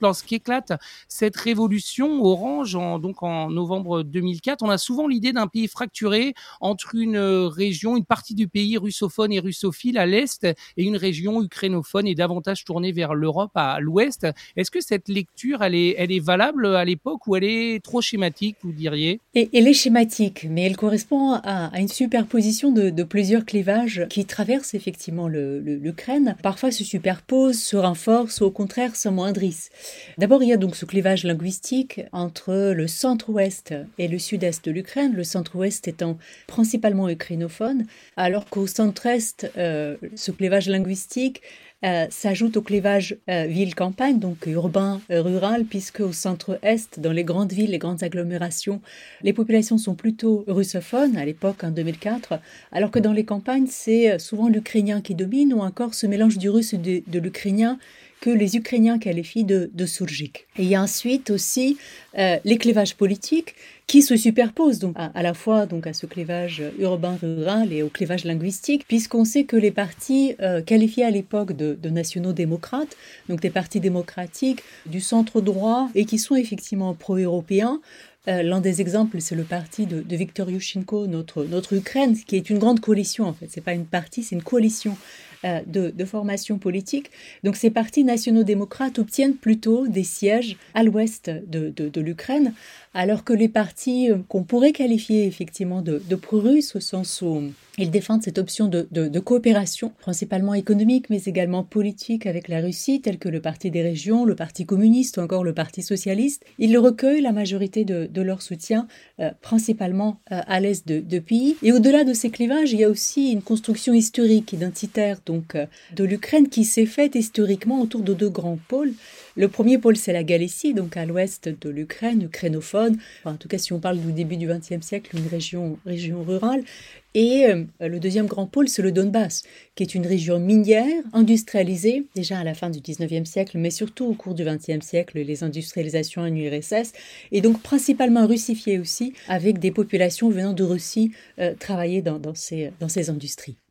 lorsqu'éclate cette révolution orange, en, donc en novembre 2004, on a souvent l'idée d'un pays fracturé entre une euh, région, une partie du pays russophone et russophile à l'est et une région ukrainophone et davantage tournée vers l'Europe à l'ouest. Est-ce que cette lecture, elle est, valable à l'époque ou elle est trop schématique, vous diriez? Elle est schématique, mais elle correspond à, une superposition de, plusieurs clivages qui traversent effectivement l'Ukraine. Parfois se superposent, se renforcent ou au contraire s'amoindrissent. D'abord, il y a donc ce clivage linguistique entre le centre-ouest et le sud-est de l'Ukraine, le centre-ouest étant principalement ukrainophone, alors qu'au centre-est, euh, ce clivage linguistique euh, s'ajoute au clivage euh, ville-campagne, donc urbain-rural, puisque au centre-est, dans les grandes villes, les grandes agglomérations, les populations sont plutôt russophones à l'époque, en 2004, alors que dans les campagnes, c'est souvent l'ukrainien qui domine, ou encore ce mélange du russe et de l'ukrainien que les Ukrainiens qualifient de, de. Et il y a ensuite aussi euh, les clivages politiques qui se superposent donc à, la fois donc à ce clivage urbain-rural et au clivage linguistique, puisqu'on sait que les partis euh, qualifiés à l'époque de, nationaux démocrates, donc des partis démocratiques du centre droit et qui sont effectivement pro-européens, euh, L'un des exemples, c'est le parti de, de Viktor Yushchenko, notre, notre Ukraine, qui est une grande coalition en fait. C'est pas une partie, c'est une coalition euh, de, formation politique. Donc ces partis nationaux-démocrates obtiennent plutôt des sièges à l'ouest de, l'Ukraine, alors que les partis euh, qu'on pourrait qualifier effectivement de, de pro-russes au sens où ils défendent cette option de, coopération, principalement économique, mais également politique avec la Russie, tels que le Parti des régions, le Parti communiste ou encore le Parti socialiste. Ils recueillent la majorité de, leur soutien, euh, principalement euh, à l'est de, pays. Et au-delà de ces clivages, il y a aussi une construction historique, identitaire, donc euh, de l'Ukraine, qui s'est faite historiquement autour de deux grands pôles. Le premier pôle, c'est la Galicie, donc à l'ouest de l'Ukraine, ukrainophone. en tout cas, si on parle du début du XXe siècle, une région, rurale. Et euh, le deuxième grand pôle, c'est le Donbass, qui est une région minière, industrialisée, déjà à la fin du 19e siècle, mais surtout au cours du 20e siècle, les industrialisations en URSS, et donc principalement russifiée aussi, avec des populations venant de Russie euh, travailler dans ces industries.